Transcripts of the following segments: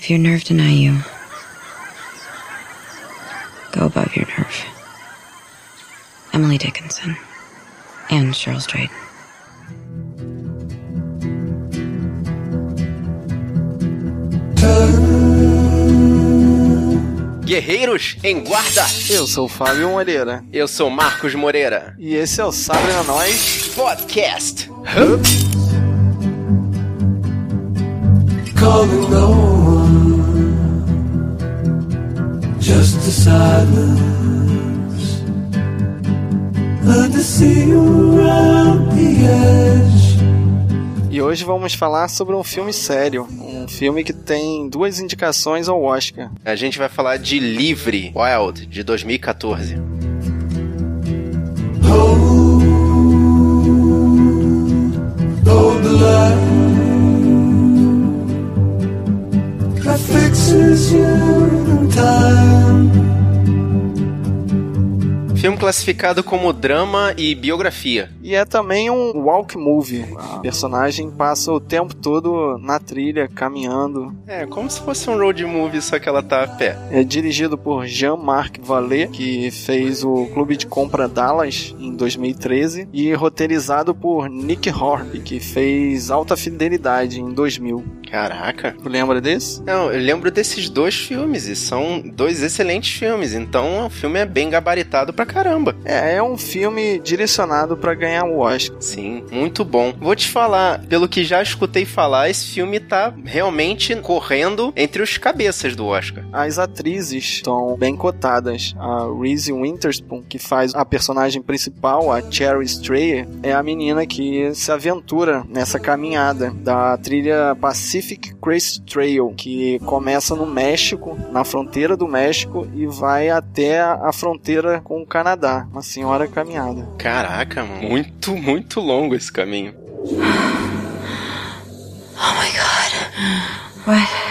If your nerve deny you, go above your nerve. Emily Dickinson and Cheryl Strait. Guerreiros em guarda! Eu sou o Fábio Moreira. Eu sou Marcos Moreira. E esse é o Sabre na Nós Podcast. calling the silence. Around the edge. E hoje vamos falar sobre um filme sério. Um filme que tem duas indicações ao Oscar. A gente vai falar de Livre, Wild, de 2014. Classificado como drama e biografia. E é também um walk movie. A personagem passa o tempo todo na trilha, caminhando. É, como se fosse um road movie, só que ela tá a pé. É dirigido por Jean-Marc Vallée, que fez o Clube de Compra Dallas em 2013, e roteirizado por Nick Horby, que fez Alta Fidelidade em 2000. Caraca. Tu lembra desse? Não, eu lembro desses dois filmes e são dois excelentes filmes, então o filme é bem gabaritado pra caramba. É, é um filme direcionado pra ganhar o Oscar. Sim, muito bom. Vou te falar, pelo que já escutei falar, esse filme tá realmente correndo entre os cabeças do Oscar. As atrizes estão bem cotadas. A Reese Witherspoon, que faz a personagem principal, a Cherry Strayer, é a menina que se aventura nessa caminhada da trilha Pacific Crest Trail, que começa no México, na fronteira do México, e vai até a fronteira com o Canadá. Uma senhora caminhada. Caraca, mano, muito, muito longo esse caminho. Oh my god. What?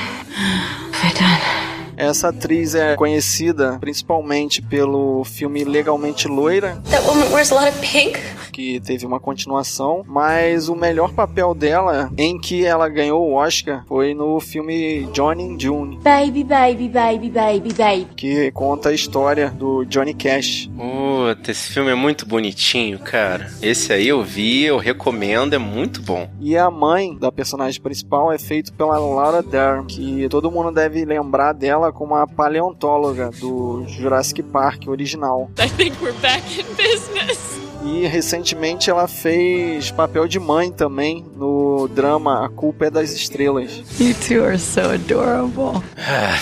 Essa atriz é conhecida principalmente pelo filme Legalmente Loira, That woman wears a lot of pink. que teve uma continuação, mas o melhor papel dela em que ela ganhou o Oscar foi no filme Johnny and June, Baby, baby, baby, baby, baby. que conta a história do Johnny Cash. Puta, esse filme é muito bonitinho, cara. Esse aí eu vi, eu recomendo, é muito bom. E a mãe da personagem principal é feita pela Laura Dern, que todo mundo deve lembrar dela como a paleontóloga do Jurassic Park original. I think we're back in business. E recentemente ela fez papel de mãe também no drama A Culpa é das Estrelas. You two are so adorable. Ah,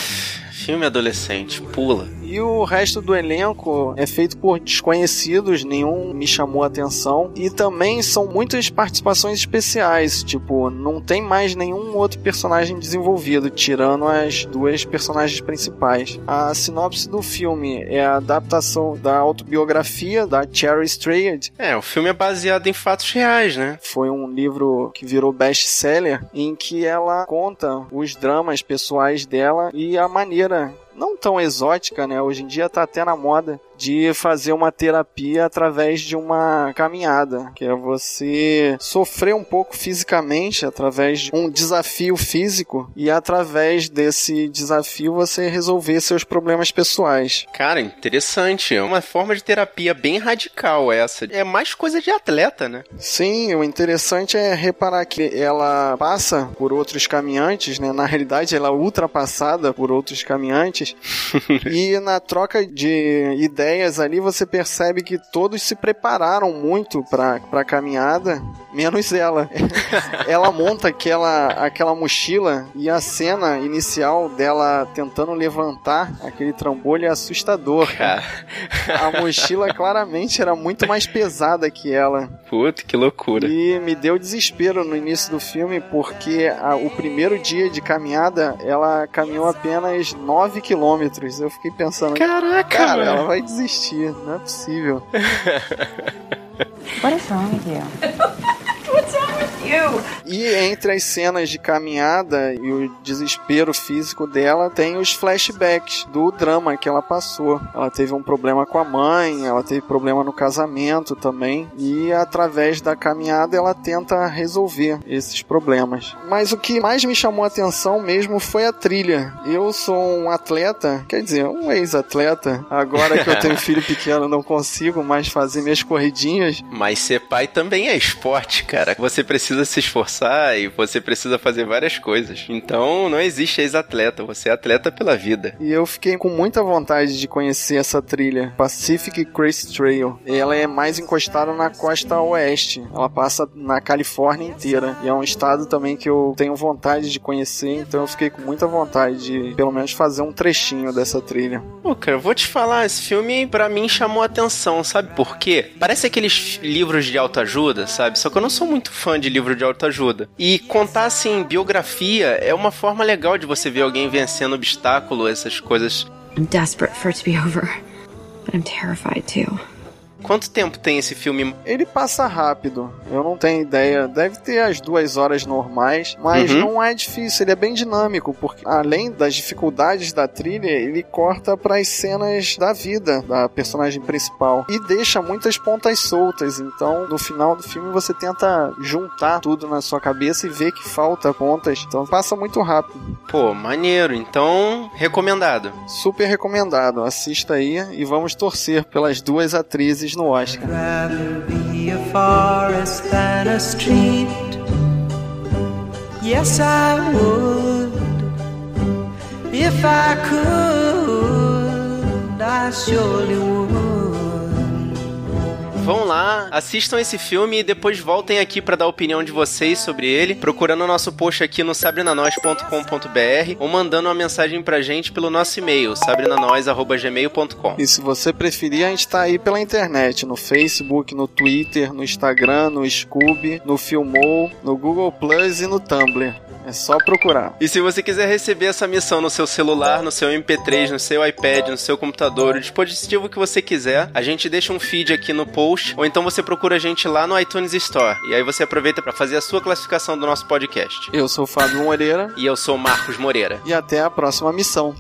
filme adolescente, pula. E o resto do elenco é feito por desconhecidos, nenhum me chamou a atenção. E também são muitas participações especiais, tipo, não tem mais nenhum outro personagem desenvolvido, tirando as duas personagens principais. A sinopse do filme é a adaptação da autobiografia da Cherry Strayed. É, o filme é baseado em fatos reais, né? Foi um livro que virou best-seller, em que ela conta os dramas pessoais dela e a maneira não tão exótica, né? Hoje em dia tá até na moda de fazer uma terapia através de uma caminhada, que é você sofrer um pouco fisicamente através de um desafio físico e através desse desafio você resolver seus problemas pessoais. Cara, interessante. É uma forma de terapia bem radical essa. É mais coisa de atleta, né? Sim, o interessante é reparar que ela passa por outros caminhantes, né? Na realidade, ela é ultrapassada por outros caminhantes. e na troca de ideias ali, você percebe que todos se prepararam muito para a caminhada, menos ela. ela monta aquela, aquela mochila e a cena inicial dela tentando levantar aquele trambolho é assustador. Cara, A mochila claramente era muito mais pesada que ela. puta, que loucura. E me deu desespero no início do filme, porque a- o primeiro dia de caminhada, ela caminhou apenas 9 quilômetros. Eu fiquei pensando, Caraca, cara, mano. ela vai desistir, não é possível. What is wrong with you? You! E entre as cenas de caminhada e o desespero físico dela, tem os flashbacks do drama que ela passou. Ela teve um problema com a mãe, ela teve problema no casamento também, e através da caminhada ela tenta resolver esses problemas. Mas o que mais me chamou a atenção mesmo foi a trilha. Eu sou um atleta, quer dizer, um ex-atleta. Agora que eu tenho filho pequeno, não consigo mais fazer minhas corridinhas. Mas ser pai também é esporte, cara. Você precisa se esforçar e você precisa fazer várias coisas. Então não existe ex-atleta, você é atleta pela vida. E eu fiquei com muita vontade de conhecer essa trilha, Pacific Crest Trail. Ela é mais encostada na costa oeste. Ela passa na Califórnia inteira. E é um estado também que eu tenho vontade de conhecer, então eu fiquei com muita vontade de pelo menos fazer um trechinho dessa trilha. Pô, cara, eu vou te falar, esse filme pra mim chamou atenção, sabe por quê? Parece aqueles livros de autoajuda, sabe? Só que eu não sou muito fã de livro de autoajuda. E contar, assim, biografia é uma forma legal de você ver alguém vencendo obstáculo, essas coisas. I'm desperate for it to be over, but I'm terrified too. Quanto tempo tem esse filme? Ele passa rápido, eu não tenho ideia. Deve ter as duas horas normais, mas Uhum. não é difícil, ele é bem dinâmico, porque além das dificuldades da trilha, ele corta para as cenas da vida da personagem principal e deixa muitas pontas soltas. Então, no final do filme, você tenta juntar tudo na sua cabeça e ver que falta pontas. Então, passa muito rápido. Pô, maneiro. Então, recomendado. Super recomendado. Assista aí e vamos torcer pelas duas atrizes no Oscar. rather be a forest than a street. Yes, I would. If I could, I surely would. Assistam esse filme e depois voltem aqui pra dar a opinião de vocês sobre ele, procurando o nosso post aqui no sabrinanois.com.br ou mandando uma mensagem pra gente pelo nosso e-mail, sabrinanois.gmail.com. E se você preferir, a gente tá aí pela internet, no Facebook, no Twitter, no Instagram, no Scoob, no Filmou, no Google Plus e no Tumblr. É só procurar. E se você quiser receber essa missão no seu celular, no seu MP3, no seu iPad, no seu computador, o dispositivo que você quiser, a gente deixa um feed aqui no post, ou então você procura a gente lá no iTunes Store. E aí você aproveita pra fazer a sua classificação do nosso podcast. Eu sou o Fábio Moreira E eu sou o Marcos Moreira. e até a próxima missão.